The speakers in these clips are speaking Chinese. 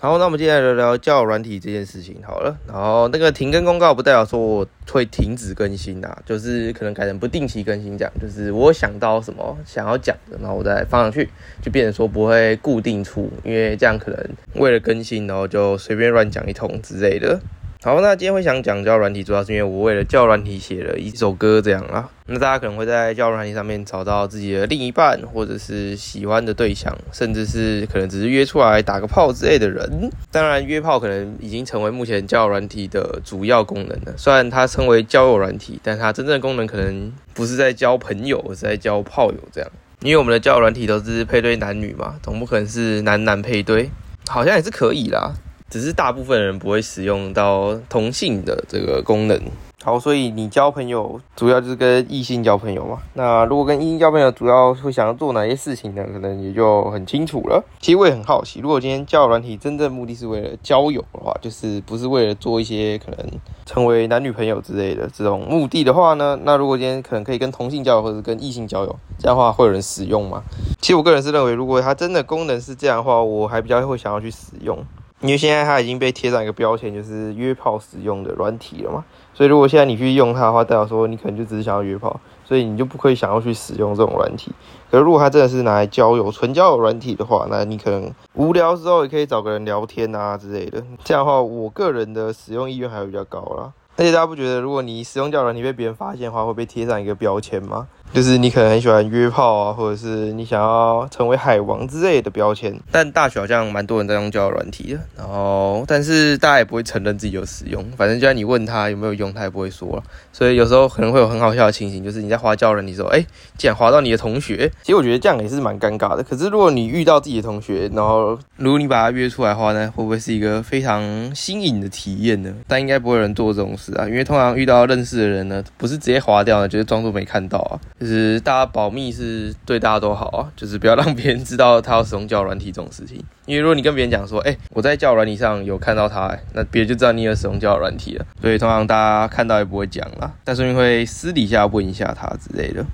好，那我们接下来聊聊教软体这件事情好了。然后那个停更公告不代表说我会停止更新啊，就是可能改成不定期更新这样。就是我想到什么想要讲的，然后我再放上去，就变成说不会固定出，因为这样可能为了更新，然后就随便乱讲一通之类的。好，那今天会想讲教软体，主要是因为我为了教软体写了一首歌，这样啦。那大家可能会在教软体上面找到自己的另一半，或者是喜欢的对象，甚至是可能只是约出来打个炮之类的人。当然，约炮可能已经成为目前交友软体的主要功能了。虽然它称为交友软体，但它真正的功能可能不是在交朋友，而是在交炮友这样。因为我们的交友软体都是配对男女嘛，总不可能是男男配对，好像也是可以啦。只是大部分人不会使用到同性的这个功能。好，所以你交朋友主要就是跟异性交朋友嘛。那如果跟异性交朋友，主要会想要做哪些事情呢？可能也就很清楚了。其实我也很好奇，如果今天交友软体真正目的是为了交友的话，就是不是为了做一些可能成为男女朋友之类的这种目的的话呢？那如果今天可能可以跟同性交友或者跟异性交友，这样的话会有人使用吗？其实我个人是认为，如果它真的功能是这样的话，我还比较会想要去使用。因为现在它已经被贴上一个标签，就是约炮使用的软体了嘛，所以如果现在你去用它的话，代表说你可能就只是想要约炮，所以你就不可以想要去使用这种软体。可是如果它真的是拿来交友、纯交友软体的话，那你可能无聊时候也可以找个人聊天啊之类的。这样的话，我个人的使用意愿还会比较高啦。而且大家不觉得，如果你使用交友软体被别人发现的话，会被贴上一个标签吗？就是你可能很喜欢约炮啊，或者是你想要成为海王之类的标签。但大学好像蛮多人在用交友软体的，然后但是大家也不会承认自己有使用，反正就算你问他有没有用，他也不会说。所以有时候可能会有很好笑的情形，就是你在花交友软体时候，哎，竟然滑到你的同学。其实我觉得这样也是蛮尴尬的。可是如果你遇到自己的同学，然后如果你把他约出来的话呢，会不会是一个非常新颖的体验呢？但应该不会有人做这种事啊，因为通常遇到认识的人呢，不是直接划掉呢，就是装作没看到啊。就是大家保密是对大家都好啊，就是不要让别人知道他要使用教软体这种事情。因为如果你跟别人讲说，哎，我在教软体上有看到他，那别人就知道你有使用教软体了。所以通常大家看到也不会讲啦，但是会私底下问一下他之类的。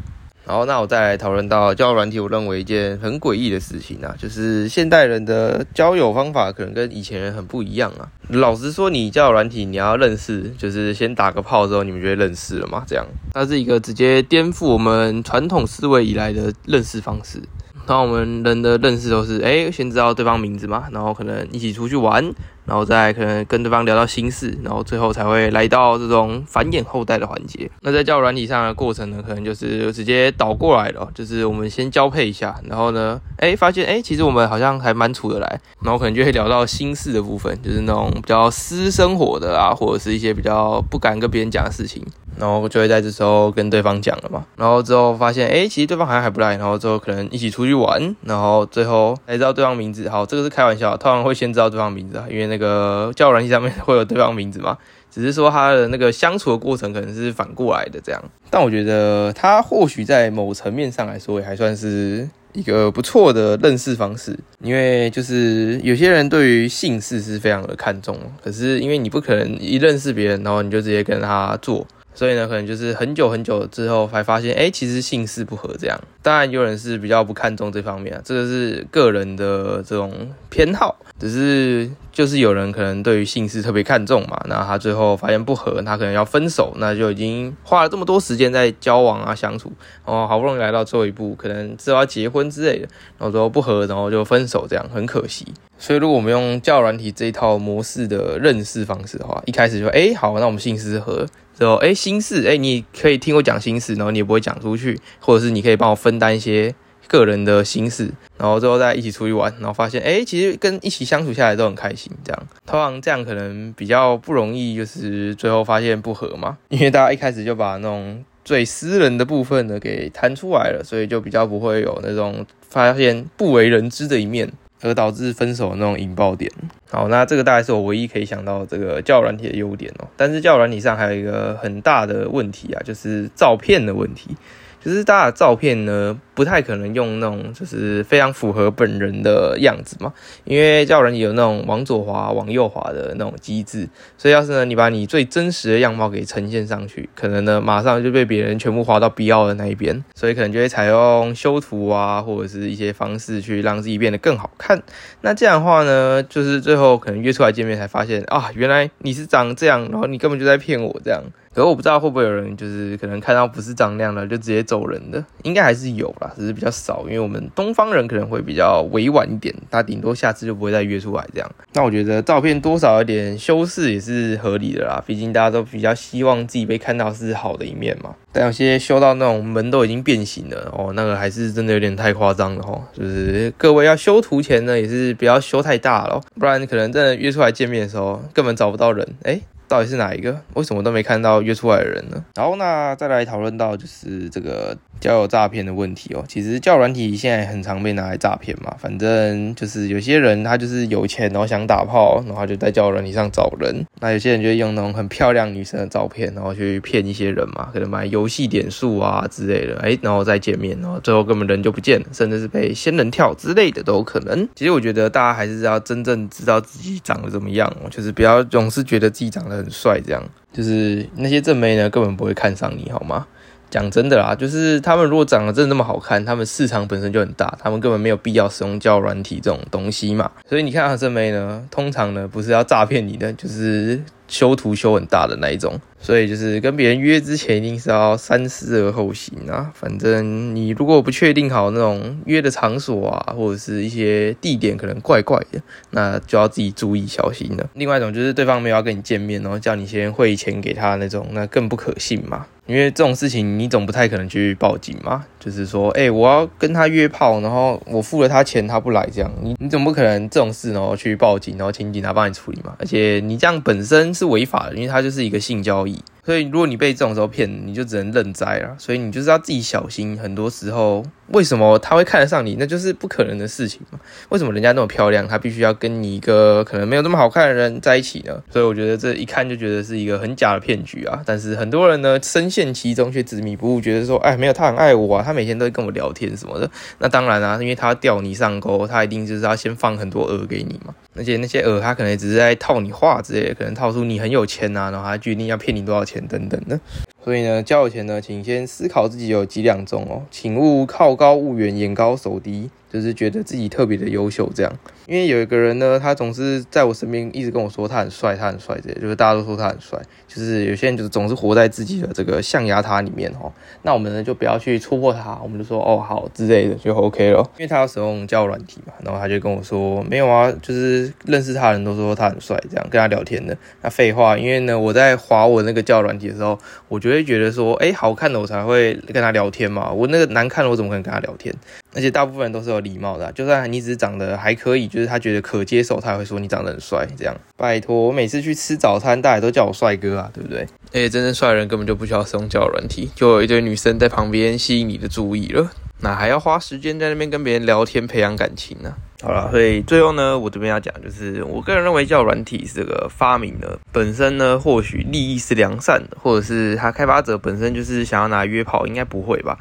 好，那我再来讨论到交友软体，我认为一件很诡异的事情啊，就是现代人的交友方法可能跟以前人很不一样啊。老实说，你交友软体你要认识，就是先打个炮之后，你们就会认识了嘛？这样，它是一个直接颠覆我们传统思维以来的认识方式。然后我们人的认识都是，哎，先知道对方名字嘛，然后可能一起出去玩，然后再可能跟对方聊到心事，然后最后才会来到这种繁衍后代的环节。那在交友软体上的过程呢，可能就是直接倒过来了，就是我们先交配一下，然后呢，哎，发现哎，其实我们好像还蛮处得来，然后可能就会聊到心事的部分，就是那种比较私生活的啊，或者是一些比较不敢跟别人讲的事情。然后就会在这时候跟对方讲了嘛，然后之后发现，哎，其实对方好像还不赖，然后之后可能一起出去玩，然后最后才知道对方名字。好，这个是开玩笑，通常会先知道对方名字啊，因为那个交友软件上面会有对方名字嘛，只是说他的那个相处的过程可能是反过来的这样。但我觉得他或许在某层面上来说，也还算是一个不错的认识方式，因为就是有些人对于姓氏是非常的看重，可是因为你不可能一认识别人，然后你就直接跟他做。所以呢，可能就是很久很久之后才发现，哎，其实姓氏不合这样。当然，有人是比较不看重这方面啊，这个是个人的这种偏好。只是就是有人可能对于姓氏特别看重嘛，那他最后发现不合，他可能要分手，那就已经花了这么多时间在交往啊相处，哦，好不容易来到最后一步，可能之后要结婚之类的，然后最后不合，然后就分手，这样很可惜。所以如果我们用教软体这一套模式的认识方式的话，一开始就哎好，那我们姓氏合。之后，哎，心事，哎，你可以听我讲心事，然后你也不会讲出去，或者是你可以帮我分担一些个人的心事，然后最后再一起出去玩，然后发现，哎，其实跟一起相处下来都很开心，这样，通常这样可能比较不容易，就是最后发现不合嘛，因为大家一开始就把那种最私人的部分呢给谈出来了，所以就比较不会有那种发现不为人知的一面。而导致分手的那种引爆点。好，那这个大概是我唯一可以想到这个教软体的优点哦。但是教软体上还有一个很大的问题啊，就是照片的问题。就是大家的照片呢，不太可能用那种就是非常符合本人的样子嘛，因为叫人有那种往左滑、往右滑的那种机制，所以要是呢你把你最真实的样貌给呈现上去，可能呢马上就被别人全部滑到必要的那一边，所以可能就会采用修图啊，或者是一些方式去让自己变得更好看。那这样的话呢，就是最后可能约出来见面才发现啊，原来你是长这样，然后你根本就在骗我这样。可是我不知道会不会有人就是可能看到不是张亮了就直接走人的，应该还是有啦，只是比较少，因为我们东方人可能会比较委婉一点，他顶多下次就不会再约出来这样。那我觉得照片多少有点修饰也是合理的啦，毕竟大家都比较希望自己被看到是好的一面嘛。但有些修到那种门都已经变形了哦，那个还是真的有点太夸张了哦。就是各位要修图前呢，也是不要修太大了，不然可能真的约出来见面的时候根本找不到人，哎。到底是哪一个？为什么都没看到约出来的人呢？然后那再来讨论到就是这个。交友诈骗的问题哦，其实交友软体现在很常被拿来诈骗嘛。反正就是有些人他就是有钱，然后想打炮，然后就在交友软体上找人。那有些人就会用那种很漂亮女生的照片，然后去骗一些人嘛，可能买游戏点数啊之类的。哎，然后再见面，然后最后根本人就不见了，甚至是被仙人跳之类的都有可能。其实我觉得大家还是要真正知道自己长得怎么样，就是不要总是觉得自己长得很帅，这样就是那些正妹呢根本不会看上你，好吗？讲真的啦，就是他们如果长得真的那么好看，他们市场本身就很大，他们根本没有必要使用交软体这种东西嘛。所以你看，啊，正妹呢，通常呢不是要诈骗你的，就是修图修很大的那一种。所以就是跟别人约之前，一定是要三思而后行啊。反正你如果不确定好那种约的场所啊，或者是一些地点可能怪怪的，那就要自己注意小心了。另外一种就是对方没有要跟你见面，然后叫你先汇钱给他那种，那更不可信嘛。因为这种事情，你总不太可能去报警嘛。就是说，哎，我要跟他约炮，然后我付了他钱，他不来，这样你你总不可能这种事然后去报警，然后请警察帮你处理嘛。而且你这样本身是违法的，因为它就是一个性交易。所以，如果你被这种时候骗，你就只能认栽了。所以，你就是要自己小心。很多时候，为什么他会看得上你？那就是不可能的事情嘛。为什么人家那么漂亮，他必须要跟你一个可能没有那么好看的人在一起呢？所以，我觉得这一看就觉得是一个很假的骗局啊。但是，很多人呢深陷其中却执迷不悟，觉得说，哎，没有他很爱我啊，他每天都会跟我聊天什么的。那当然啊，因为他钓你上钩，他一定就是要先放很多饵给你嘛。而且那些饵，他可能只是在套你话之类，可能套出你很有钱啊，然后他决定要骗你多少钱等等的。所以呢，交友前呢，请先思考自己有几两重哦，请勿好高骛远，眼高手低。就是觉得自己特别的优秀，这样。因为有一个人呢，他总是在我身边一直跟我说他很帅，他很帅，这就是大家都说他很帅。就是有些人就是总是活在自己的这个象牙塔里面哈。那我们呢就不要去戳破他，我们就说哦好之类的就 OK 了。因为他要使用交友软体嘛，然后他就跟我说没有啊，就是认识他人都说他很帅，这样跟他聊天的。那废话，因为呢我在划我那个交友软体的时候，我就会觉得说，哎，好看的我才会跟他聊天嘛。我那个难看的我怎么可能跟他聊天？而且大部分人都是有礼貌的，就算你只是长得还可以，就是他觉得可接受，他也会说你长得很帅。这样，拜托，我每次去吃早餐，大家都叫我帅哥啊，对不对？而且真正帅的人根本就不需要使用交友软体，就有一堆女生在旁边吸引你的注意了，那还要花时间在那边跟别人聊天培养感情呢？好了，所以最后呢，我这边要讲就是，我个人认为交友软体这个发明呢，本身呢或许利益是良善的，或者是它开发者本身就是想要拿约炮，应该不会吧？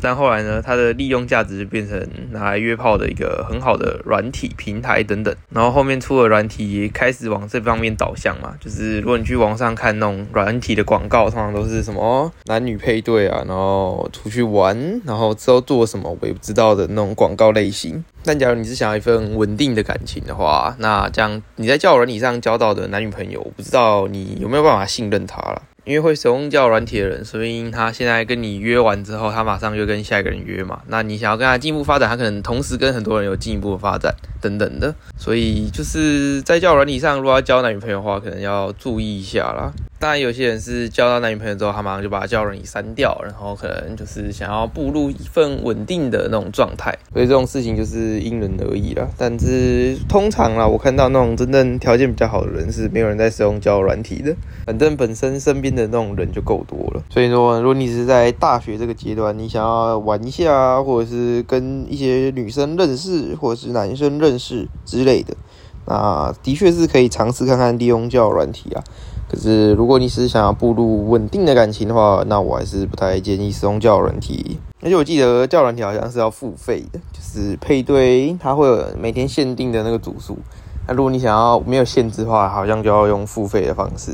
但后来呢，它的利用价值就变成拿来约炮的一个很好的软体平台等等。然后后面出了软体，开始往这方面导向嘛。就是如果你去网上看那种软体的广告，通常都是什么男女配对啊，然后出去玩，然后之后做什么我也不知道的那种广告类型。但假如你是想要一份稳定的感情的话，那这样你在交友软体上交到的男女朋友，我不知道你有没有办法信任他了。因为会使用叫软体的人，所以他现在跟你约完之后，他马上就跟下一个人约嘛。那你想要跟他进一步发展，他可能同时跟很多人有进一步的发展等等的。所以就是在叫软体上，如果要交男女朋友的话，可能要注意一下啦。当然，有些人是交到男女朋友之后，他马上就把交友软体删掉，然后可能就是想要步入一份稳定的那种状态。所以这种事情就是因人而异啦。但是通常啦，我看到那种真正条件比较好的人，是没有人在使用交友软体的。反正本身身边的那种人就够多了。所以说，如果你是在大学这个阶段，你想要玩一下，或者是跟一些女生认识，或者是男生认识之类的，那的确是可以尝试看看利用交友软体啊。可是如果你是想要步入稳定的感情的话，那我还是不太建议使用交友软体。而且我记得交友软体好像是要付费的，就是配对它会有每天限定的那个组数。那如果你想要没有限制的话，好像就要用付费的方式。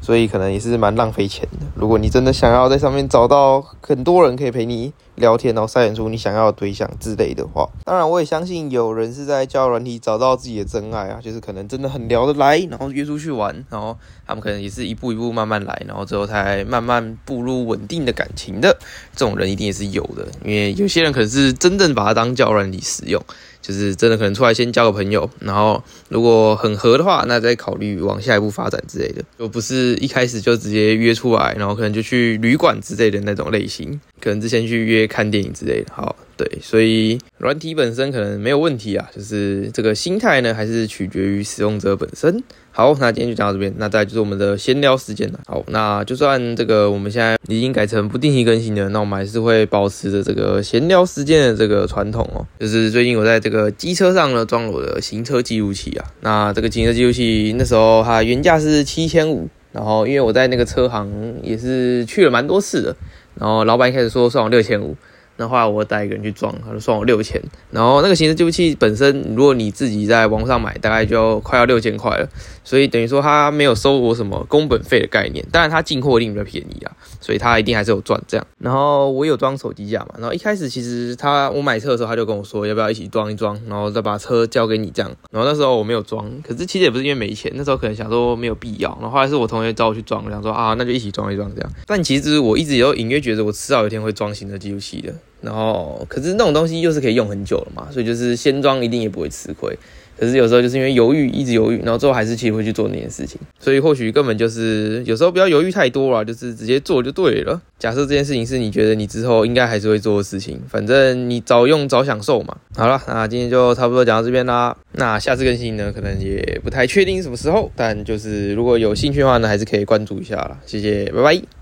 所以可能也是蛮浪费钱的。如果你真的想要在上面找到很多人可以陪你聊天，然后筛选出你想要的对象之类的话，当然我也相信有人是在交友软体找到自己的真爱啊，就是可能真的很聊得来，然后约出去玩，然后他们可能也是一步一步慢慢来，然后最后才慢慢步入稳定的感情的。这种人一定也是有的，因为有些人可能是真正把它当交友软体使用。就是真的可能出来先交个朋友，然后如果很合的话，那再考虑往下一步发展之类的，就不是一开始就直接约出来，然后可能就去旅馆之类的那种类型，可能之前去约看电影之类的。好。对，所以软体本身可能没有问题啊，就是这个心态呢，还是取决于使用者本身。好，那今天就讲到这边，那再就是我们的闲聊时间了。好，那就算这个我们现在已经改成不定期更新了，那我们还是会保持着这个闲聊时间的这个传统哦。就是最近我在这个机车上呢装了我的行车记录器啊，那这个行车记录器那时候它原价是七千五，然后因为我在那个车行也是去了蛮多次的，然后老板一开始说算我六千五。那后来我带一个人去装，他就算我六千。然后那个行车记录器本身，如果你自己在网上买，大概就快要六千块了。所以等于说他没有收我什么工本费的概念，当然他进货一定比较便宜啊，所以他一定还是有赚这样。然后我有装手机架嘛，然后一开始其实他我买车的时候他就跟我说要不要一起装一装，然后再把车交给你这样。然后那时候我没有装，可是其实也不是因为没钱，那时候可能想说没有必要。然后后来是我同学找我去装，想说啊那就一起装一装这样。但其实我一直有隐约觉得我迟早有一天会装行车记录器的。然后可是那种东西又是可以用很久了嘛，所以就是先装一定也不会吃亏。可是有时候就是因为犹豫，一直犹豫，然后最后还是其实会去做那件事情。所以或许根本就是有时候不要犹豫太多了，就是直接做就对了。假设这件事情是你觉得你之后应该还是会做的事情，反正你早用早享受嘛。好了，那今天就差不多讲到这边啦。那下次更新呢，可能也不太确定什么时候，但就是如果有兴趣的话呢，还是可以关注一下啦。谢谢，拜拜。